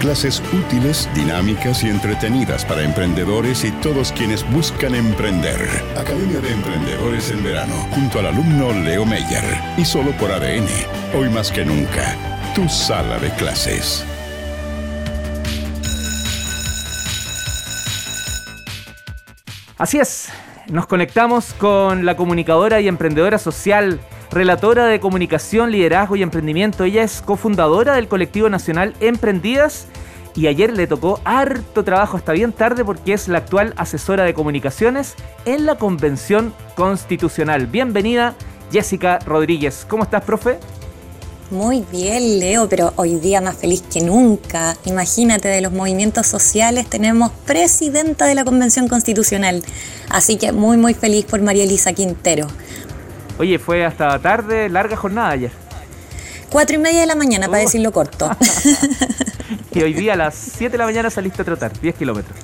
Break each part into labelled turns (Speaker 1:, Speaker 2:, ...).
Speaker 1: Clases útiles, dinámicas y entretenidas para emprendedores y todos quienes buscan emprender. Academia de Emprendedores en verano, junto al alumno Leo Meyer. Y solo por ADN. Hoy más que nunca, tu sala de clases.
Speaker 2: Así es, nos conectamos con la comunicadora y emprendedora social, relatora de comunicación, liderazgo y emprendimiento. Ella es cofundadora del colectivo nacional Emprendidas y ayer le tocó harto trabajo hasta bien tarde porque es la actual asesora de comunicaciones en la Convención Constitucional. Bienvenida, Jessica Rodríguez. ¿Cómo estás, profe?
Speaker 3: Muy bien, Leo, pero hoy día más feliz que nunca. Imagínate, de los movimientos sociales tenemos presidenta de la Convención Constitucional. Así que muy, muy feliz por María Elisa Quintero.
Speaker 2: Oye, fue hasta tarde, larga jornada ayer.
Speaker 3: Cuatro y media de la mañana, para decirlo corto.
Speaker 2: y hoy día a las 7 de la mañana saliste a trotar, 10 kilómetros.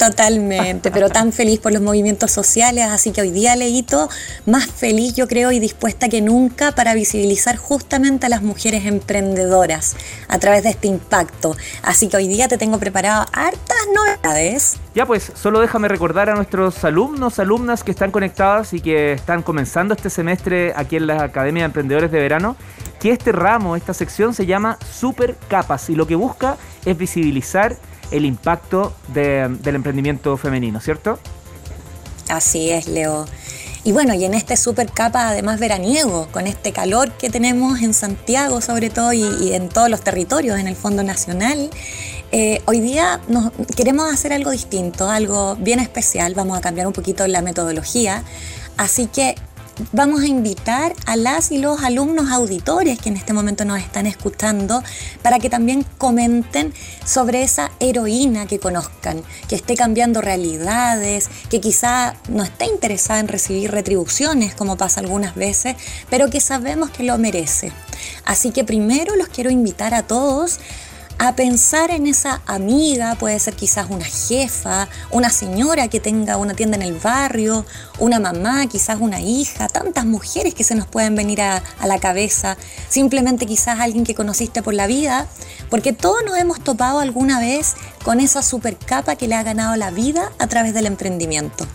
Speaker 3: Totalmente, pero tan feliz por los movimientos sociales, así que hoy día Leito, más feliz yo creo y dispuesta que nunca para visibilizar justamente a las mujeres emprendedoras a través de este impacto. Así que hoy día te tengo preparado hartas novedades.
Speaker 2: Ya pues, solo déjame recordar a nuestros alumnos, alumnas que están conectadas y que están comenzando este semestre aquí en la Academia de Emprendedores de Verano, que este ramo, esta sección se llama Super Capas y lo que busca es visibilizar el impacto del emprendimiento femenino, ¿cierto?
Speaker 3: Así es, Leo. Y bueno, y en este super capa además veraniego, con este calor que tenemos en Santiago sobre todo y, en todos los territorios en el Fondo Nacional, eh, hoy día nos, queremos hacer algo distinto, algo bien especial, vamos a cambiar un poquito la metodología, así que vamos a invitar a las y los alumnos auditores que en este momento nos están escuchando para que también comenten sobre esa heroína que conozcan, que esté cambiando realidades, que quizá no esté interesada en recibir retribuciones como pasa algunas veces, pero que sabemos que lo merece. Así que primero los quiero invitar a todos a pensar en esa amiga, puede ser quizás una jefa, una señora que tenga una tienda en el barrio, una mamá, quizás una hija, tantas mujeres que se nos pueden venir a, la cabeza, simplemente quizás alguien que conociste por la vida, porque todos nos hemos topado alguna vez con esa super capa que le ha ganado la vida a través del emprendimiento.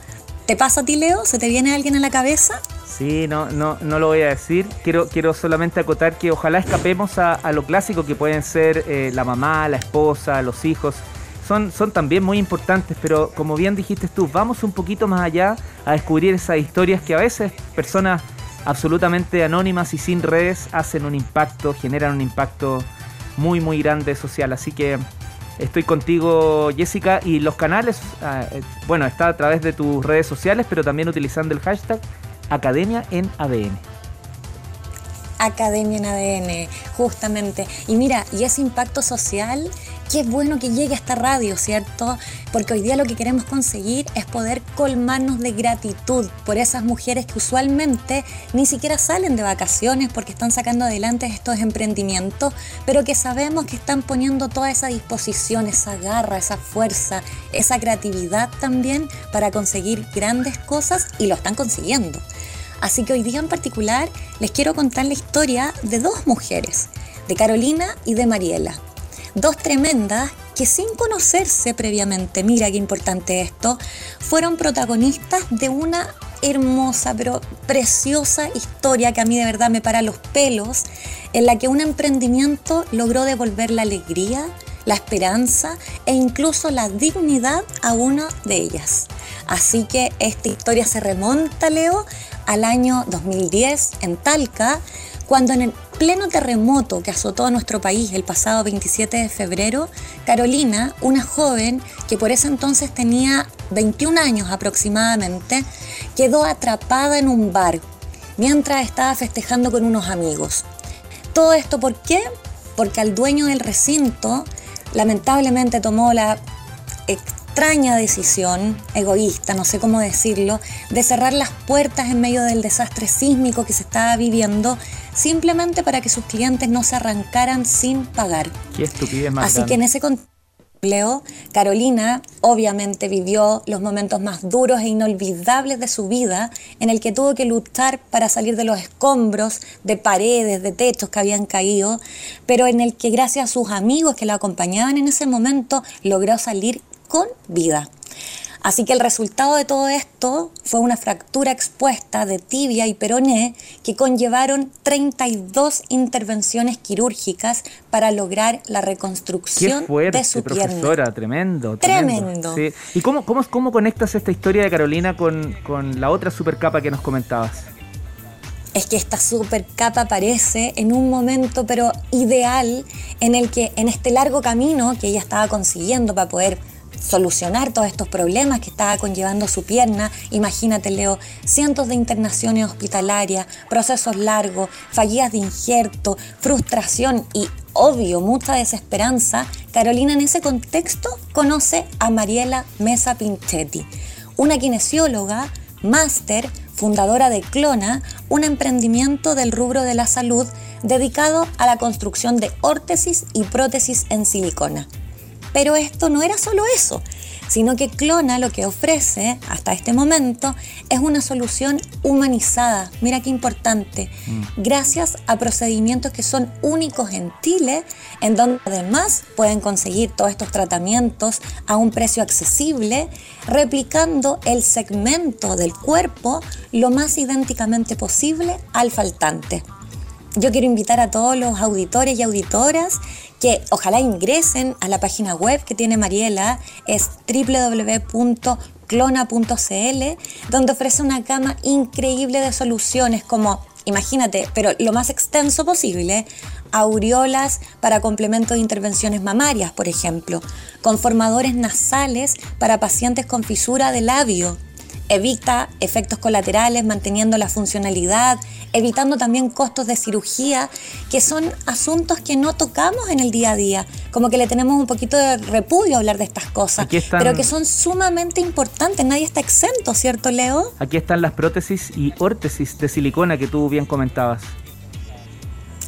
Speaker 3: ¿Te pasa a ti, Leo? ¿Se te viene alguien a la cabeza?
Speaker 2: Sí, no, no, no lo voy a decir. Quiero, quiero solamente acotar que ojalá escapemos a, lo clásico que pueden ser eh, la mamá, la esposa, los hijos. Son, son también muy importantes, pero como bien dijiste tú, vamos un poquito más allá a descubrir esas historias que a veces personas absolutamente anónimas y sin redes hacen un impacto, generan un impacto muy, muy grande social. Así que estoy contigo, Jessica, y los canales, ah, eh, bueno, está a través de tus redes sociales, pero también utilizando el hashtag Academia en ADN.
Speaker 3: Academia en ADN, justamente. Y mira, y ese impacto social, qué bueno que llegue a esta radio, ¿cierto? Porque hoy día lo que queremos conseguir es poder colmarnos de gratitud por esas mujeres que usualmente ni siquiera salen de vacaciones porque están sacando adelante estos emprendimientos, pero que sabemos que están poniendo toda esa disposición, esa garra, esa fuerza, esa creatividad también para conseguir grandes cosas y lo están consiguiendo. Así que hoy día en particular les quiero contar la historia de dos mujeres, de Carolina y de Mariela. Dos tremendas que sin conocerse previamente, mira qué importante esto, fueron protagonistas de una hermosa pero preciosa historia que a mí de verdad me para los pelos, en la que un emprendimiento logró devolver la alegría, la esperanza e incluso la dignidad a una de ellas. Así que esta historia se remonta, Leo, al año 2010 en Talca, cuando en el pleno terremoto que azotó a nuestro país el pasado 27 de febrero, Carolina, una joven que por ese entonces tenía 21 años aproximadamente, quedó atrapada en un bar mientras estaba festejando con unos amigos. Todo esto, ¿por qué? Porque al dueño del recinto lamentablemente tomó la extraña decisión, egoísta, no sé cómo decirlo, de cerrar las puertas en medio del desastre sísmico que se estaba viviendo, simplemente para que sus clientes no se arrancaran sin pagar.
Speaker 2: Qué estupidez más
Speaker 3: Así que en ese contexto Carolina obviamente vivió los momentos más duros e inolvidables de su vida, en el que tuvo que luchar para salir de los escombros, de paredes, de techos que habían caído, pero en el que gracias a sus amigos que la acompañaban en ese momento logró salir con vida. Así que el resultado de todo esto fue una fractura expuesta de tibia y peroné que conllevaron 32 intervenciones quirúrgicas para lograr la reconstrucción de su
Speaker 2: profesora, Tremendo,
Speaker 3: tremendo.
Speaker 2: ¿Y cómo, cómo, cómo, conectas esta historia de Carolina con, con la otra supercapa que nos comentabas?
Speaker 3: es que esta supercapa aparece en un momento pero ideal en el que en este largo camino que ella estaba consiguiendo para poder solucionar todos estos problemas que estaba conllevando su pierna. Imagínate, Leo, cientos de internaciones hospitalarias, procesos largos, fallidas de injerto, frustración y, obvio, mucha desesperanza. Carolina en ese contexto conoce a Mariela Mesa Pinchetti, una kinesióloga, máster, fundadora de Clona, un emprendimiento del rubro de la salud dedicado a la construcción de órtesis y prótesis en silicona. Pero esto no era solo eso, sino que Clona lo que ofrece hasta este momento es una solución humanizada, mira qué importante, mm. gracias a procedimientos que son únicos en Chile, en donde además pueden conseguir todos estos tratamientos a un precio accesible, replicando el segmento del cuerpo lo más idénticamente posible al faltante. Yo quiero invitar a todos los auditores y auditoras que ojalá ingresen a la página web que tiene Mariela, es www.clona.cl, donde ofrece una gama increíble de soluciones como, imagínate, pero lo más extenso posible, aureolas para complemento de intervenciones mamarias, por ejemplo, conformadores nasales para pacientes con fisura de labio, evita efectos colaterales, manteniendo la funcionalidad, evitando también costos de cirugía, que son asuntos que no tocamos en el día a día, como que le tenemos un poquito de repudio a hablar de estas cosas, pero que son sumamente importantes, nadie está exento, ¿cierto Leo?
Speaker 2: Aquí están las prótesis y órtesis de silicona que tú bien comentabas.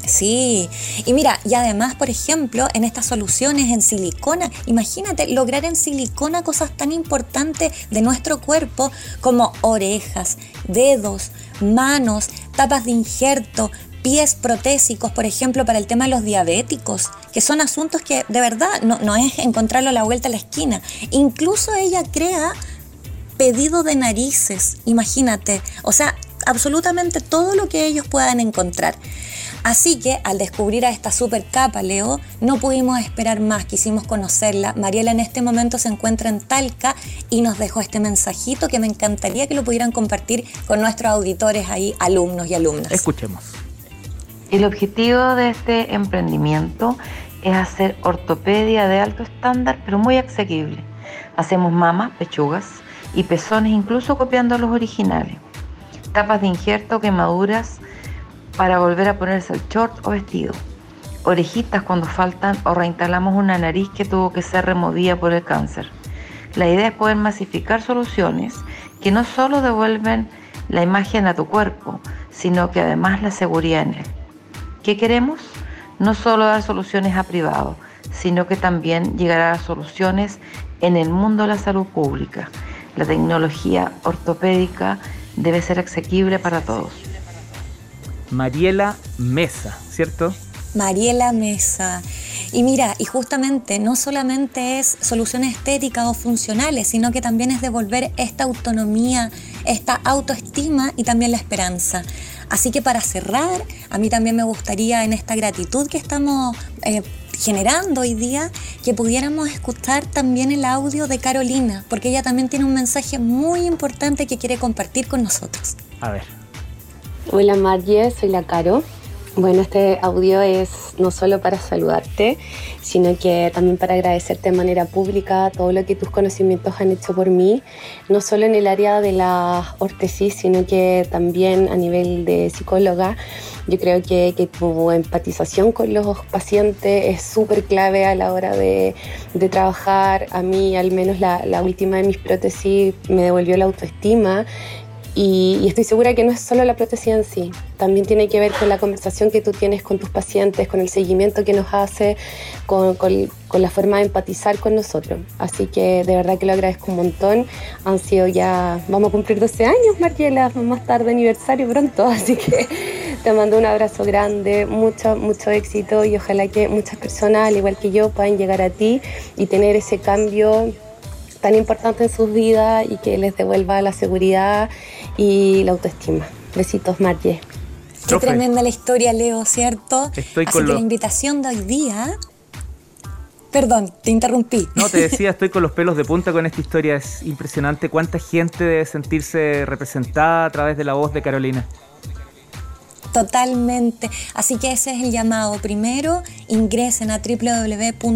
Speaker 3: Sí, y mira, y además, por ejemplo, en estas soluciones en silicona, imagínate lograr en silicona cosas tan importantes de nuestro cuerpo como orejas, dedos, manos, tapas de injerto, pies protésicos, por ejemplo, para el tema de los diabéticos, que son asuntos que de verdad no, no es encontrarlo a la vuelta a la esquina. Incluso ella crea pedido de narices, imagínate, o sea, absolutamente todo lo que ellos puedan encontrar. Así que al descubrir a esta super capa, Leo, no pudimos esperar más, quisimos conocerla. Mariela en este momento se encuentra en Talca y nos dejó este mensajito que me encantaría que lo pudieran compartir con nuestros auditores ahí, alumnos y alumnas.
Speaker 2: Escuchemos.
Speaker 4: El objetivo de este emprendimiento es hacer ortopedia de alto estándar, pero muy asequible. Hacemos mamas, pechugas y pezones, incluso copiando los originales. Tapas de injerto, quemaduras, para volver a ponerse el short o vestido. Orejitas cuando faltan o reinstalamos una nariz que tuvo que ser removida por el cáncer. La idea es poder masificar soluciones que no solo devuelven la imagen a tu cuerpo, sino que además la seguridad en él. ¿Qué queremos? No solo dar soluciones a privados, sino que también llegar a soluciones en el mundo de la salud pública. La tecnología ortopédica debe ser asequible para todos.
Speaker 2: Mariela Mesa, ¿cierto?
Speaker 3: Mariela Mesa. Y mira, y justamente no solamente es soluciones estéticas o funcionales, sino que también es devolver esta autonomía, esta autoestima y también la esperanza. Así que para cerrar, a mí también me gustaría en esta gratitud que estamos eh, generando hoy día, que pudiéramos escuchar también el audio de Carolina, porque ella también tiene un mensaje muy importante que quiere compartir con nosotros.
Speaker 2: A ver.
Speaker 5: Hola Marie, soy la Caro. Bueno, este audio es no solo para saludarte, sino que también para agradecerte de manera pública todo lo que tus conocimientos han hecho por mí, no solo en el área de la ortesis, sino que también a nivel de psicóloga. Yo creo que, que tu empatización con los pacientes es súper clave a la hora de, de, trabajar. A mí, al menos la, la última de mis prótesis, me devolvió la autoestima y, estoy segura que no es solo la prótesis en sí, también tiene que ver con la conversación que tú tienes con tus pacientes, con el seguimiento que nos hace, con, con, la forma de empatizar con nosotros. Así que de verdad que lo agradezco un montón. Han sido ya, vamos a cumplir 12 años, Mariela, más tarde aniversario pronto, así que te mando un abrazo grande, mucho, mucho éxito y ojalá que muchas personas, al igual que yo, puedan llegar a ti y tener ese cambio tan importante en sus vidas y que les devuelva la seguridad y la autoestima. Besitos, Margie.
Speaker 3: Qué tremenda la historia, Leo, ¿cierto? Estoy Así que la invitación de hoy día Perdón, te interrumpí.
Speaker 2: No, te decía, estoy con los pelos de punta con esta historia. Es impresionante cuánta gente debe sentirse representada a través de la voz de Carolina.
Speaker 3: Totalmente. Así que ese es el llamado. Primero, ingresen a www.clona.cl.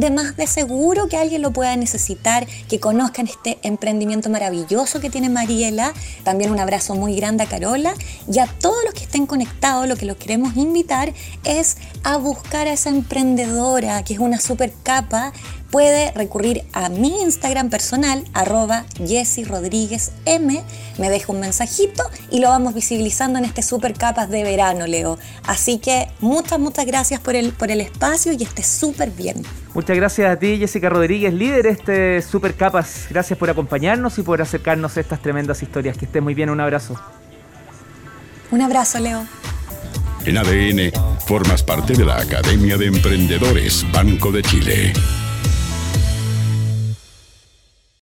Speaker 3: De más de seguro que alguien lo pueda necesitar, que conozcan este emprendimiento maravilloso que tiene Mariela. También un abrazo muy grande a Carola. Y a todos los que estén conectados, lo que los queremos invitar es a buscar a esa emprendedora, que es una super capa puede recurrir a mi Instagram personal, arroba Jessy Rodríguez M, me deja un mensajito y lo vamos visibilizando en este super capas de verano, Leo. Así que muchas, muchas gracias por el, por el espacio y esté súper bien.
Speaker 2: Muchas gracias a ti, Jessica Rodríguez, líder de este Super Capas. Gracias por acompañarnos y por acercarnos a estas tremendas historias. Que estés muy bien, un abrazo.
Speaker 3: Un abrazo, Leo.
Speaker 1: En ADN, formas parte de la Academia de Emprendedores Banco de Chile.